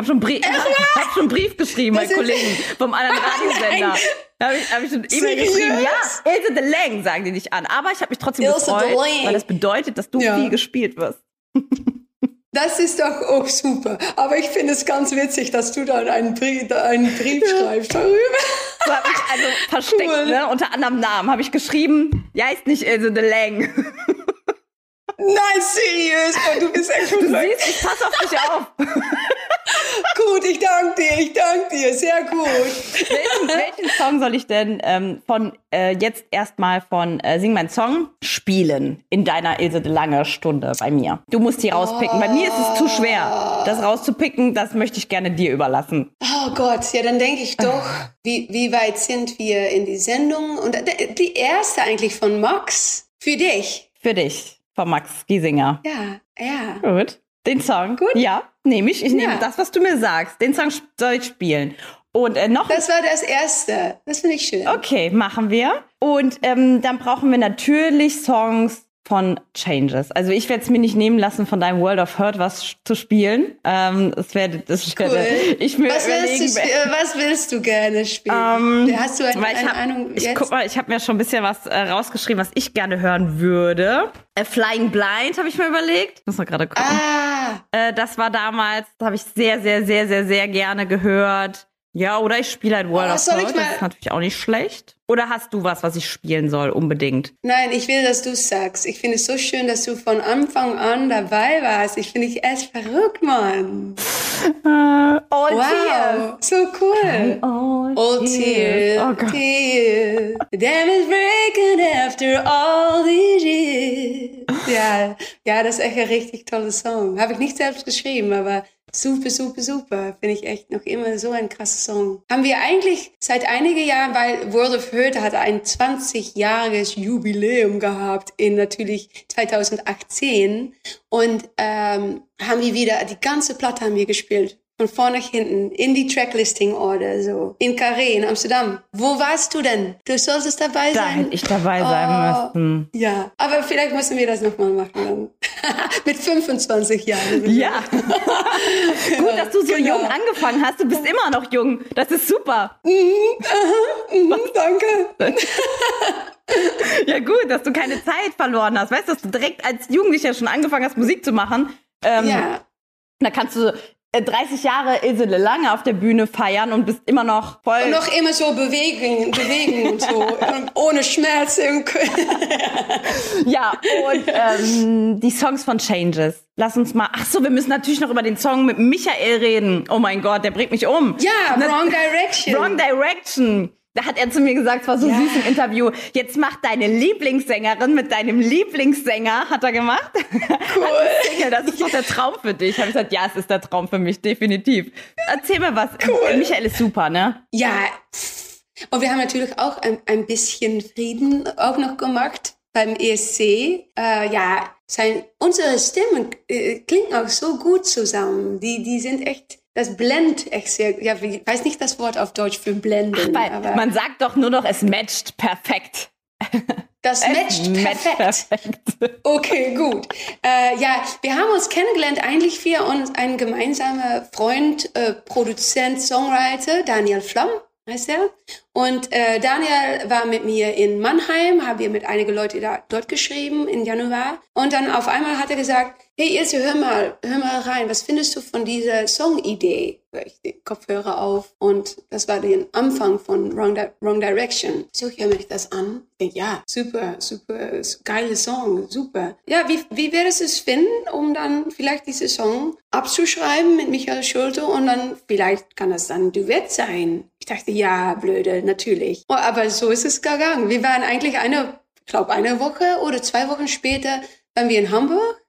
Hab schon, Brie hab schon einen Brief geschrieben, mein Kollegen vom anderen Radiosender. Habe ich, hab ich schon E-Mail geschrieben. Ja, Ilse de Lang sagen die nicht an. Aber ich habe mich trotzdem Ilse gefreut, weil das bedeutet, dass du Ja. viel gespielt wirst. Das ist doch auch super. Aber ich finde es ganz witzig, dass du dann einen Brief, einen Brief schreibst darüber. So hab ich also versteckt, Cool. ne? Unter anderem Namen habe ich geschrieben. Ja, ist nicht Ilse de Lang. Nein, seriös. Oh, du bist echt Du siehst, ich pass auf dich auf. Gut, ich danke dir, ich danke dir. Sehr gut. welchen, welchen Song soll ich denn ähm, von äh, jetzt erstmal von äh, Sing mein Song spielen in deiner Ilse de Lange Stunde bei mir? Du musst die rauspicken. Bei mir ist es zu schwer, das rauszupicken. Das möchte ich gerne dir überlassen. Oh Gott, ja, dann denke ich doch, wie, wie weit sind wir in die Sendung? Und äh, die erste eigentlich von Max für dich. Für dich, von Max Giesinger. Ja, ja. Gut. Den Song? Gut. Ja, nehme ich. Ich nehme Ja. das, was du mir sagst. Den Song soll ich spielen. Und äh, noch Das war das erste. Das finde ich schön. Okay, machen wir. Und ähm, dann brauchen wir natürlich Songs von Changes. Also ich werde es mir nicht nehmen lassen, von deinem World of Hurt was zu spielen. Ähm, das werde das ich werde Cool. ich mir was, willst du, was willst du gerne spielen? Ähm, Hast du eine, ich eine hab, Ahnung ich jetzt? guck mal, ich habe mir schon ein bisschen was äh, rausgeschrieben, was ich gerne hören würde. Äh, Flying Blind habe ich mir überlegt. Muss mal gerade gucken. ah, Äh, das war damals, das habe ich sehr, sehr, sehr, sehr, sehr gerne gehört. Ja, oder ich spiele halt World Oh, of mal- Das ist natürlich auch nicht schlecht. Oder hast du was, was ich spielen soll, unbedingt? nein, ich will, dass du sagst. Ich finde es so schön, dass du von Anfang an dabei warst. Ich finde dich echt verrückt, Mann. All Wow, so cool. All, All tears, Oh tears. Damn is breaking after all these years. Ja, ja, das ist echt ein richtig toller Song. Habe ich nicht selbst geschrieben, aber Super, super, super. Finde ich echt noch immer so ein krasser Song. Haben wir eigentlich seit einigen Jahren, weil World of Hurt hat ein 20-jähriges Jubiläum gehabt in natürlich 2018 und ähm, haben wir wieder, die ganze Platte haben wir gespielt von vorne nach hinten, in die Tracklisting-Order, so. In Carré, in Amsterdam. Wo warst du denn? Du solltest dabei sein. Da hätte ich dabei sein Oh, müssen. Ja, aber vielleicht müssen wir das nochmal machen dann. (laughs) Mit 25 Jahren. Ja. (laughs) Gut, dass du so Genau. jung angefangen hast. Du bist immer noch jung. Das ist super. Mhm, danke. (laughs) Ja, gut, dass du keine Zeit verloren hast. Weißt du, dass du direkt als Jugendlicher schon angefangen hast, Musik zu machen. Ähm, Ja, Da kannst du 30 Jahre Ilse Lange auf der Bühne feiern und bist immer noch voll. und noch immer so bewegen, bewegen und so. Und ohne Schmerz im. (laughs) Ja, und ähm, die Songs von Changes. Lass uns mal. Ach so, wir müssen natürlich noch über den Song mit Michael reden. Oh mein Gott, der bringt mich um. Ja, Wrong Direction. Wrong Direction. Da hat er zu mir gesagt, es war so Ja. süß im Interview. Jetzt mach deine Lieblingssängerin mit deinem Lieblingssänger, hat er gemacht. (laughs) Cool. Single, das ist doch der Traum für dich. Habe ich gesagt, ja, es ist der Traum für mich, definitiv. Erzähl mir was. Cool. Michael ist super, ne? Ja, und wir haben natürlich auch ein, ein bisschen Frieden auch noch gemacht beim ESC. Äh, ja, sein, unsere Stimmen äh, klingen auch so gut zusammen. Die, die sind echt, das blendet echt sehr, ja, ich weiß nicht das Wort auf Deutsch für blenden, Weil aber man sagt doch nur noch, es matcht perfekt. (laughs) das matcht perfekt. perfekt. (laughs) Okay, gut. Äh, ja, wir haben uns kennengelernt eigentlich wir und ein gemeinsamer Freund, äh, Produzent, Songwriter, Daniel Flamm heißt er. Und äh, Daniel war mit mir in Mannheim, haben wir mit einigen Leuten da, dort geschrieben im Januar. Und dann auf einmal hat er gesagt, hey Ilse, hör mal, hör mal rein, was findest du von dieser Songidee? Hör Ich den Kopfhörer auf und das war der Anfang von Wrong, Di Wrong Direction. So, ich höre mir das an. Ja, super, super, geile Song, super. Ja, wie, wie wäre es finden, um dann vielleicht diesen Song abzuschreiben mit Michael Schulte und dann vielleicht kann das dann ein Duett sein. Ich dachte, ja, blöde, natürlich. Oh, aber so ist es gegangen. Wir waren eigentlich eine, glaube, eine Woche oder zwei Wochen später waren wir in Hamburg,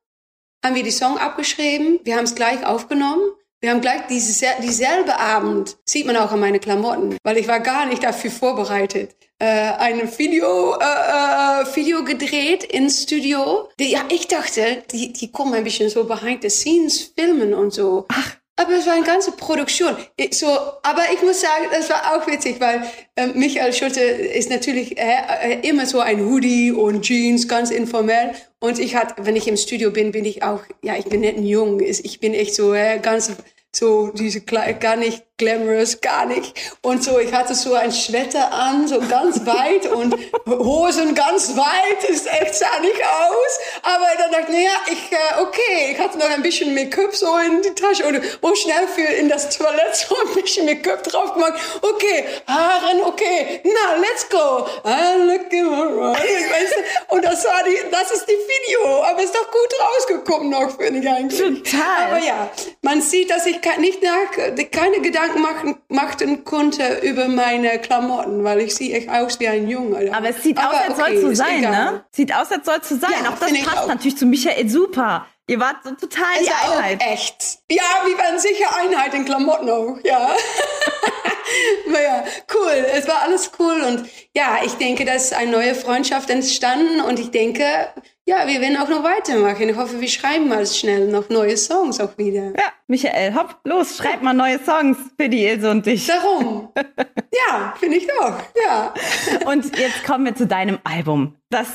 haben wir die Song abgeschrieben, wir haben es gleich aufgenommen. Wir haben gleich diese, dieselbe Abend, sieht man auch an meine Klamotten, weil ich war gar nicht dafür vorbereitet, äh, ein Video, äh, äh, Video gedreht ins Studio. Die, ja, ich dachte, die, die kommen ein bisschen so behind the scenes filmen und so. Ach. Aber es war eine ganze Produktion. So, aber ich muss sagen, das war auch witzig, weil äh, Michael Schulte ist natürlich äh, äh, immer so ein Hoodie und Jeans, ganz informell. Und ich hat, wenn ich im Studio bin, bin ich auch, ja, ich bin nicht ein Jung, ich bin echt so äh, ganz so diese gar nicht glamorous, gar nicht. Und so, ich hatte so ein Schwetter an, so ganz weit und Hosen ganz weit, ist echt sah nicht aus. Aber dann dachte ich, naja, ich, äh, okay, ich hatte noch ein bisschen Make-up so in die Tasche und wo schnell für in das Toilette so ein bisschen Make-up drauf gemacht. Okay, Haaren, okay, na, let's go. I look in my right. Weißt du? Und das war die, das ist die Video, aber ist doch gut rausgekommen noch, finde ich eigentlich. Total. Aber ja, man sieht, dass ich nicht nach, keine Gedanken machen, machen konnte über meine Klamotten, weil ich sehe echt aus wie ein Junge. Aber es sieht aus, als okay, soll zu ist sein, egal. ne? Sieht aus, als soll zu sein. Ja, auch das passt auch. natürlich zu Michael super. Ihr wart so total die auch Einheit. echt. Ja, wir waren sicher Einheit in Klamotten auch, ja. (laughs) Aber ja, cool. Es war alles cool und ja, ich denke, da ist eine neue Freundschaft entstanden und ich denke, ja, wir werden auch noch weitermachen. Ich hoffe, wir schreiben mal schnell noch neue Songs auch wieder. Ja, Michael, hopp, los, schreib mal neue Songs für die Ilse und dich. Darum. (laughs) Ja, finde ich doch. Ja. Und jetzt kommen wir zu deinem Album, das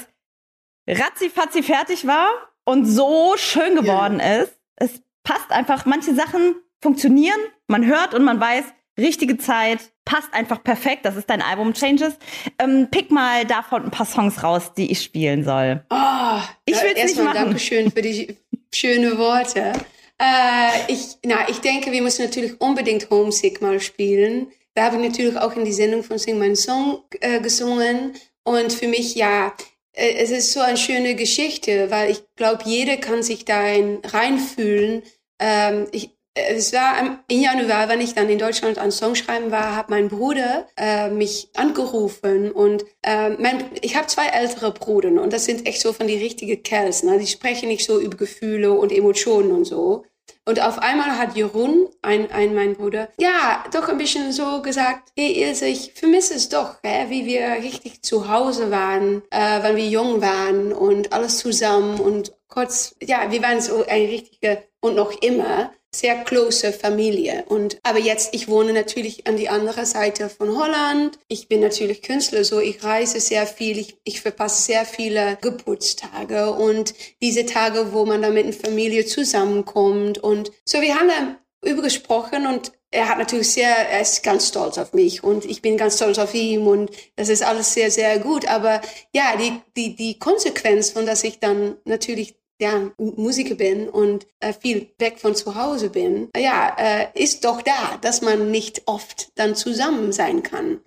ratzifatzi fertig war und so schön geworden ist. Es passt einfach, manche Sachen funktionieren, man hört und man weiß, richtige Zeit, passt einfach perfekt. Das ist dein Album Changes. Ähm, pick mal davon ein paar Songs raus, die ich spielen soll. Oh, Ich will's nicht erstmal machen. Dankeschön für die schönen Worte. Äh, ich, na, ich denke, wir müssen natürlich unbedingt Homesick mal spielen. Da habe ich natürlich auch in die Sendung von Sing meinen Song äh, gesungen. Und für mich, ja, äh, es ist so eine schöne Geschichte, weil ich glaube, jeder kann sich da ein- reinfühlen. Ähm, ich, äh, es war im Januar, wenn ich dann in Deutschland an Song schreiben war, hat mein Bruder äh, mich angerufen und äh, mein, ich habe zwei ältere Brüder und das sind echt so von die richtigen Kerls. Ne? Die sprechen nicht so über Gefühle und Emotionen und so. Und auf einmal hat Jeroen, ein, ein mein Bruder, ja, doch ein bisschen so gesagt, hey Ilse, ich vermisse es doch, hä, wie wir richtig zu Hause waren, äh, wenn wir jung waren und alles zusammen und kurz, ja, wir waren so ein richtiger und noch immer sehr close Familie. Und aber jetzt, ich wohne natürlich an die andere Seite von Holland. Ich bin natürlich Künstler, so ich reise sehr viel, ich, ich verpasse sehr viele Geburtstage und diese Tage, wo man da mit der Familie zusammenkommt. Und so, wir haben da über gesprochen und er hat natürlich sehr, er ist ganz stolz auf mich und ich bin ganz stolz auf ihn und das ist alles sehr, sehr gut. Aber ja, die, die, die Konsequenz von, dass ich dann natürlich ja, Musiker bin und äh, viel weg von zu Hause bin, ja, äh, ist doch da, dass man nicht oft dann zusammen sein kann.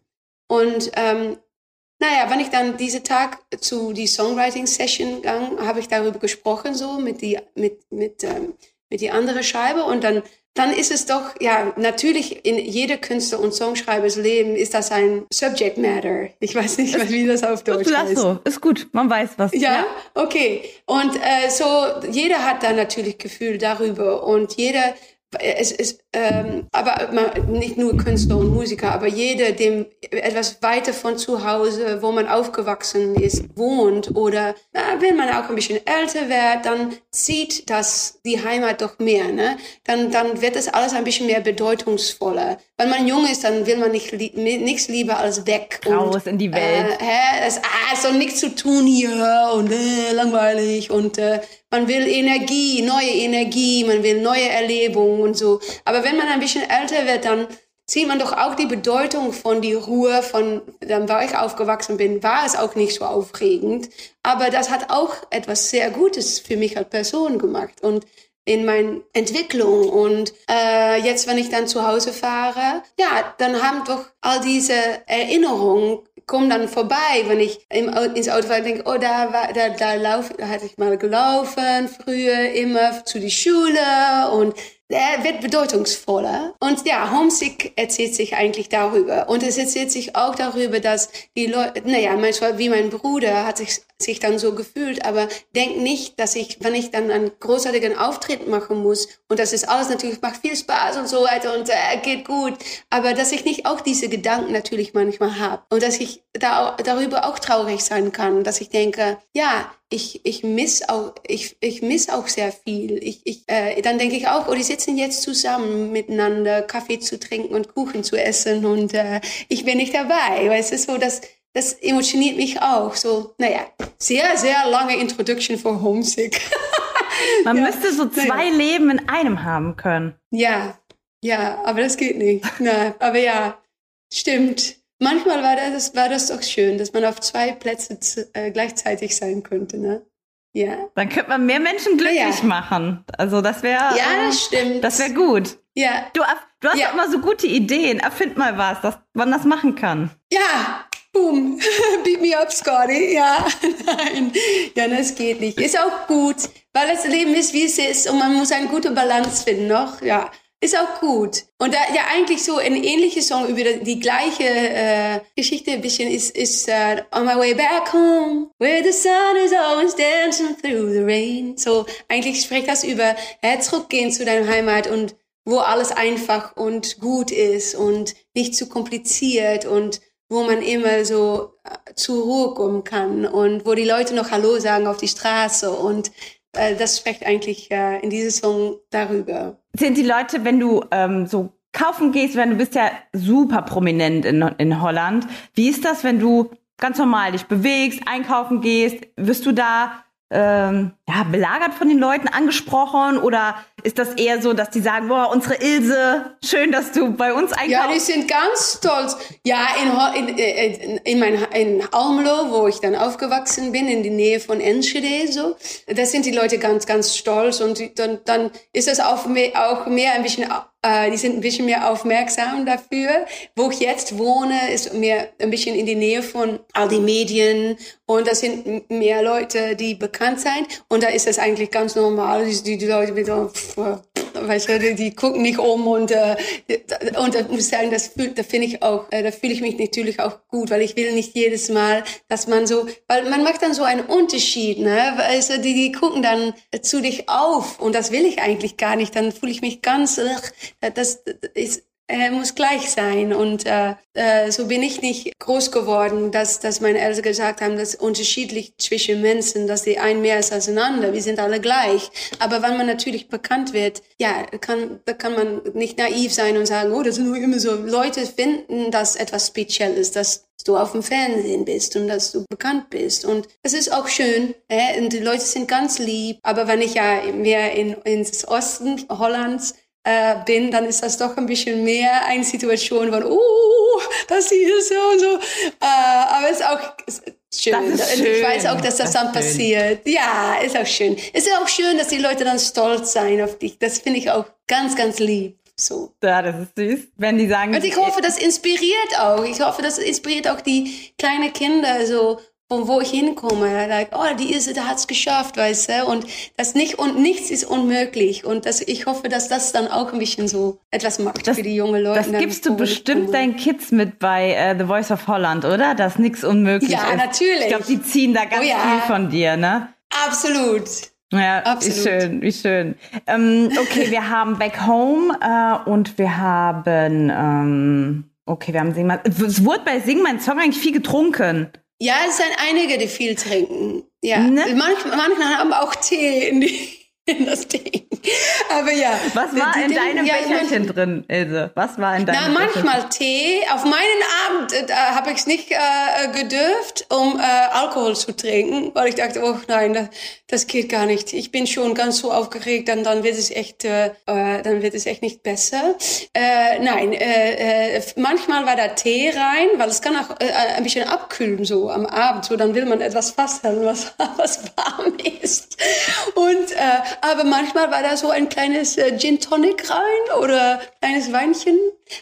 Und ähm, naja, wenn ich dann diesen Tag zu die Songwriting Session gang, habe ich darüber gesprochen so mit die mit mit ähm, mit die andere Scheibe und dann dann ist es doch, ja, natürlich in jeder Künstler- und Songschreibers Leben ist das ein Subject Matter. Ich weiß nicht, ist, wie das auf Deutsch heißt. so, ist gut, man weiß was. Ja, ja. okay. Und äh, so, jeder hat da natürlich Gefühl darüber und jeder es ist ähm, aber man, nicht nur Künstler und Musiker, aber jeder, dem etwas weiter von zu Hause, wo man aufgewachsen ist, wohnt oder na, wenn man auch ein bisschen älter wird, dann sieht das die Heimat doch mehr. Ne? Dann, dann wird es alles ein bisschen mehr bedeutungsvoller. Wenn man jung ist, dann will man nicht nichts lieber als weg. Raus und, in die Welt. Äh, hä, es, ah, es soll nichts zu tun hier und äh, langweilig und äh, man will Energie, neue Energie, man will neue Erlebungen und so. Aber wenn man ein bisschen älter wird, dann sieht man doch auch die Bedeutung von die Ruhe, von dann, wo ich aufgewachsen bin, war es auch nicht so aufregend. Aber das hat auch etwas sehr Gutes für mich als Person gemacht und in meiner Entwicklung. Und äh, jetzt, wenn ich dann zu Hause fahre, ja, dann haben doch all diese Erinnerungen komme dann vorbei, wenn ich im, ins Auto fahre und denke, oh, da, war, da, da, lauf, da hatte ich mal gelaufen, früher immer zu die Schule und er wird bedeutungsvoller. Und ja, Homesick erzählt sich eigentlich darüber. Und es erzählt sich auch darüber, dass die Leute, naja, manchmal wie mein Bruder hat sich, sich dann so gefühlt, aber denk nicht, dass ich, wenn ich dann einen großartigen Auftritt machen muss, und das ist alles natürlich, macht viel Spaß und so weiter und äh, geht gut, aber dass ich nicht auch diese Gedanken natürlich manchmal habe. Und dass ich da, darüber auch traurig sein kann, dass ich denke, ja, ich, ich miss auch, ich, ich miss auch sehr viel. Ich, ich, äh, dann denke ich auch, oh, die sitzen jetzt zusammen miteinander, Kaffee zu trinken und Kuchen zu essen und äh, ich bin nicht dabei. Weil es ist so, dass das emotioniert mich auch. So, naja, sehr, sehr lange Introduction for Homesick. (laughs) Man ja, müsste so zwei naja. Leben in einem haben können. Ja, ja, aber das geht nicht. Na, aber ja, stimmt. Manchmal war das, war das doch schön, dass man auf zwei Plätzen äh, gleichzeitig sein könnte, ne? Ja. Dann könnte man mehr Menschen glücklich ja. machen. Also das wäre. Ja, das stimmt. Das wäre gut. Ja. Du, du hast ja. immer so gute Ideen. Erfind mal was, dass man das machen kann. Ja. Boom. (laughs) Beat me up, Scotty. Ja. (laughs) Nein. Ja, das geht nicht. Ist auch gut, weil das Leben ist, wie es ist und man muss eine gute Balance finden noch. Ja. Ist auch gut. Und da ja eigentlich so ein ähnlicher Song über die gleiche äh, Geschichte ein bisschen ist, ist uh, On My Way Back Home, where the sun is always dancing through the rain. So eigentlich spricht das über äh, zurückgehen zu deiner Heimat und wo alles einfach und gut ist und nicht zu kompliziert und wo man immer so äh, zur Ruhe kommen kann und wo die Leute noch Hallo sagen auf die Straße und das spricht eigentlich äh, in diesem Song darüber. Sind die Leute, wenn du ähm, so kaufen gehst, wenn du bist ja super prominent in, in Holland, wie ist das, wenn du ganz normal dich bewegst, einkaufen gehst, wirst du da ähm, ja, belagert von den Leuten angesprochen oder ist das eher so, dass die sagen, boah, unsere Ilse, schön, dass du bei uns einkaufst? Ja, die sind ganz stolz. Ja, in, in, in, in, mein, in Almelo, wo ich dann aufgewachsen bin, in die Nähe von Enschede, so, da sind die Leute ganz, ganz stolz und dann, dann ist das auch mehr, auch mehr ein bisschen äh, die sind ein bisschen mehr aufmerksam dafür. Wo ich jetzt wohne, ist mir ein bisschen in die Nähe von all die Medien und das sind mehr Leute, die bekannt sind. Und da ist das eigentlich ganz normal. Die, die Leute mit so, weißt du, die, gucken nicht um und, äh, und da muss ich sagen, das fühlt, da finde ich auch, äh, da fühle ich mich natürlich auch gut, weil ich will nicht jedes Mal, dass man so, weil man macht dann so einen Unterschied, ne, du, die, die gucken dann zu dich auf und das will ich eigentlich gar nicht, dann fühle ich mich ganz, das, das ist, äh, muss gleich sein. Und äh, äh, so bin ich nicht groß geworden, dass, dass meine Eltern gesagt haben, dass unterschiedlich zwischen Menschen, dass die ein mehr ist als ein anderer. Wir sind alle gleich. Aber wenn man natürlich bekannt wird, ja, kann, da kann man nicht naiv sein und sagen, oh, das sind nur immer so. Leute finden, dass etwas speziell ist, dass du auf dem Fernsehen bist und dass du bekannt bist. Und es ist auch schön. Äh, und die Leute sind ganz lieb. Aber wenn ich ja mehr in, ins Osten Hollands äh, bin, dann ist das doch ein bisschen mehr eine Situation von, oh, das hier so und so. Äh, aber es ist auch schön. Ist schön. Ich weiß auch, dass das, Das dann ist schön. passiert. Ja, ist auch schön. Es ist auch schön, dass die Leute dann stolz sein auf dich. Das finde ich auch ganz, ganz lieb. So. Ja, das ist süß. Wenn die sagen, Und ich hoffe, das inspiriert auch. Ich hoffe, das inspiriert auch die kleinen Kinder, so von wo ich hinkomme. Like, oh, die Ilse, da hat's geschafft, weißt du? Und das nicht und nichts ist unmöglich. Und das, ich hoffe, dass das dann auch ein bisschen so etwas macht das, für die jungen Leute. das gibst du bestimmt deinen Kids mit bei äh, The Voice of Holland, oder? Dass nichts unmöglich Ja, ist. natürlich. Ich glaube, die ziehen da ganz Oh ja. viel von dir, ne? Absolut. Ja, Absolut. wie schön, wie schön. Ähm, okay, wir haben Back Home äh, und wir haben, ähm, okay, wir haben Sing mal. Es wurde bei Sing mein Song eigentlich viel getrunken. Ja, es sind einige, die viel trinken. Ja, Ne? manch, manche haben auch Tee in, die, in das Ding. (laughs) Aber ja. Was war die- in deinem ja, Becherchen mein- drin, Ilse? Was war in Na, deinem Becherchen? manchmal Tee. Auf meinen Abend äh, habe ich es nicht äh, gedürft, um äh, Alkohol zu trinken, weil ich dachte, oh nein, das, das geht gar nicht. Ich bin schon ganz so aufgeregt, dann, dann wird es echt, äh, äh, dann wird es echt nicht besser. Äh, nein, äh, äh, manchmal war da Tee rein, weil es kann auch äh, ein bisschen abkühlen so am Abend. So, dann will man etwas festhalten, was, (laughs) was warm ist. Und äh, aber manchmal war da so ein kleines äh, Gin Tonic rein oder kleines Weinchen,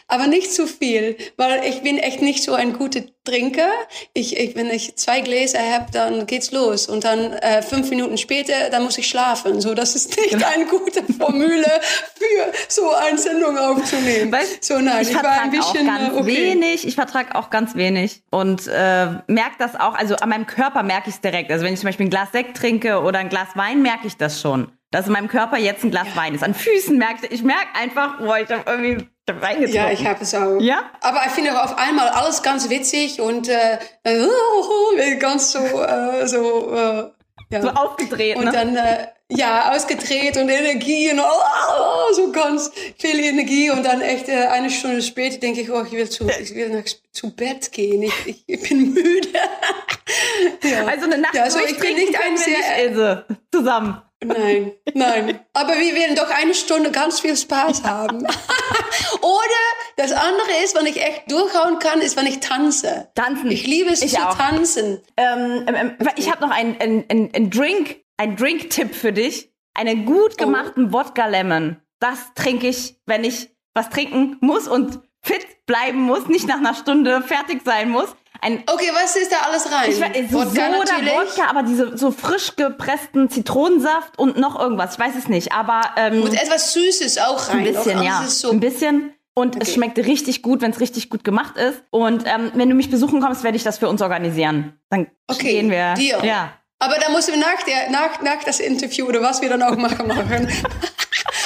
aber nicht zu viel, weil ich bin echt nicht so ein guter Trinker. Ich, ich wenn ich zwei Gläser habe, dann geht's los und dann äh, fünf Minuten später, dann muss ich schlafen. So, das ist nicht eine gute Formule für so eine Sendung aufzunehmen. Weißt, so nein, ich ich, war ein vertrage bisschen auch ganz äh, okay. wenig. Ich vertrage auch ganz wenig und äh, merke das auch. Also an meinem Körper merke ich es direkt. Also wenn ich zum Beispiel ein Glas Sekt trinke oder ein Glas Wein, merke ich das schon, dass in meinem Körper jetzt ein Glas Wein ist. An Füßen merke ich, ich merke einfach, boah, ich habe irgendwie reingetrunken. Ja, ich habe es auch. Ja? Aber ich finde auf einmal alles ganz witzig und äh, äh, (laughs) ganz so, äh, so, äh, ja. so aufgedreht. und ne? dann äh, ja ausgedreht und Energie und oh, so ganz viel Energie und dann echt äh, eine Stunde später denke ich, oh, ich will zu, ich will nach, zu Bett gehen, ich, ich, bin müde. (laughs) ja. also eine Nacht ja, also ich bin nicht ein sehr nicht, Ilse. Zusammen. Nein, nein. Aber wir werden doch eine Stunde ganz viel Spaß haben. (laughs) Oder das andere ist, wenn ich echt durchhauen kann, ist, wenn ich tanze. Tanzen. Ich liebe es Ich zu auch. tanzen. Ähm, ähm, ähm, ich habe noch einen ein, ein, Drink, ein Drink-Tipp für dich. Einen gut Oh. gemachten Wodka Lemon. Das trinke ich, wenn ich was trinken muss und fit bleiben muss, nicht nach einer Stunde fertig sein muss. Ein Okay, was ist da alles rein? ich weiß, so Wodka Soda, natürlich. Wodka, aber diese so frisch gepressten Zitronensaft und noch irgendwas. Ich weiß es nicht, aber ähm, Und etwas Süßes auch rein. ein bisschen, ja, ist so. ein bisschen. Und es Okay. schmeckt richtig gut, wenn es richtig gut gemacht ist. Und ähm, wenn du mich besuchen kommst, werde ich das für uns organisieren. Dann Okay, gehen wir. Deal. Ja. Aber da müssen wir nach, der, nach, nach das Interview oder was wir dann auch machen, machen. (laughs)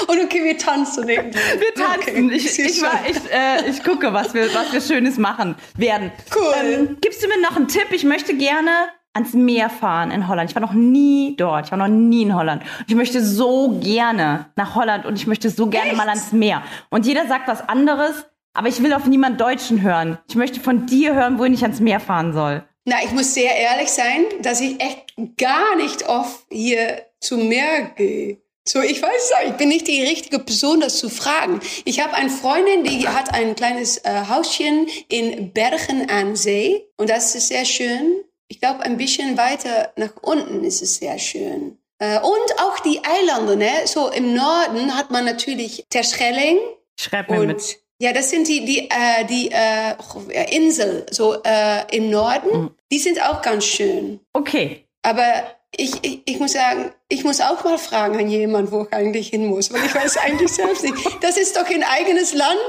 Und okay, wir tanzen. Wir Wir tanzen. ich, ich, war, ich, äh, ich gucke, was wir, was wir Schönes machen werden. Cool. Ähm, gibst du mir noch einen Tipp? Ich möchte gerne ans Meer fahren in Holland. Ich war noch nie dort. Ich war noch nie in Holland. Und ich möchte so gerne nach Holland und ich möchte so gerne Echt? mal ans Meer. Und jeder sagt was anderes, aber ich will auf niemand Deutschen hören. Ich möchte von dir hören, wohin ich ans Meer fahren soll. Na, ich muss sehr ehrlich sein, dass ich echt gar nicht oft hier zum Meer gehe. So, ich weiß es auch, ich bin nicht die richtige Person, das zu fragen. Ich habe eine Freundin, die hat ein kleines äh, Hauschen in Bergen an See und das ist sehr schön. Ich glaube, ein bisschen weiter nach unten ist es sehr schön. Äh, und auch die Eilande, ne? So im Norden hat man natürlich Terschelling Schreib mir und mit. ja, das sind die die äh, die äh, Insel so äh, im Norden. Mhm. Die sind auch ganz schön. Okay. Aber ich, ich, ich muss sagen, ich muss auch mal fragen an jemand, wo ich eigentlich hin muss, weil ich weiß eigentlich (laughs) selbst nicht. Das ist doch ein eigenes Land.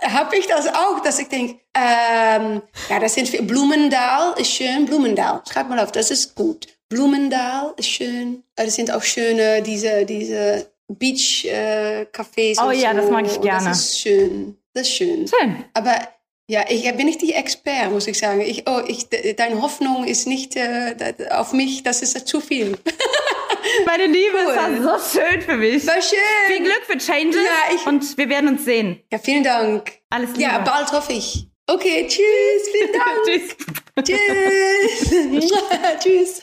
Äh, Habe ich das auch, dass ich denke, ähm, ja, das sind wir- Blumendaal ist schön, Blumendaal. Schreib mal auf, das ist gut. Blumendaal ist schön. Äh, Das sind auch schöne diese diese Beach äh. Oh ja, so. das mag ich gerne. Das ist schön, das ist schön. Schön. Aber ja, ich bin nicht die Expert, muss ich sagen. Ich, oh, ich, de- deine Hoffnung ist nicht äh, auf mich, das ist zu viel. (laughs) Meine Liebe, Cool. es war so schön für mich. War schön. Viel Glück für Changes Ja, ich- und wir werden uns sehen. Ja, vielen Dank. Alles Liebe. Ja, bald hoffe ich. Okay, tschüss, vielen (laughs) Dank. Tschüss. tschüss. (laughs) tschüss.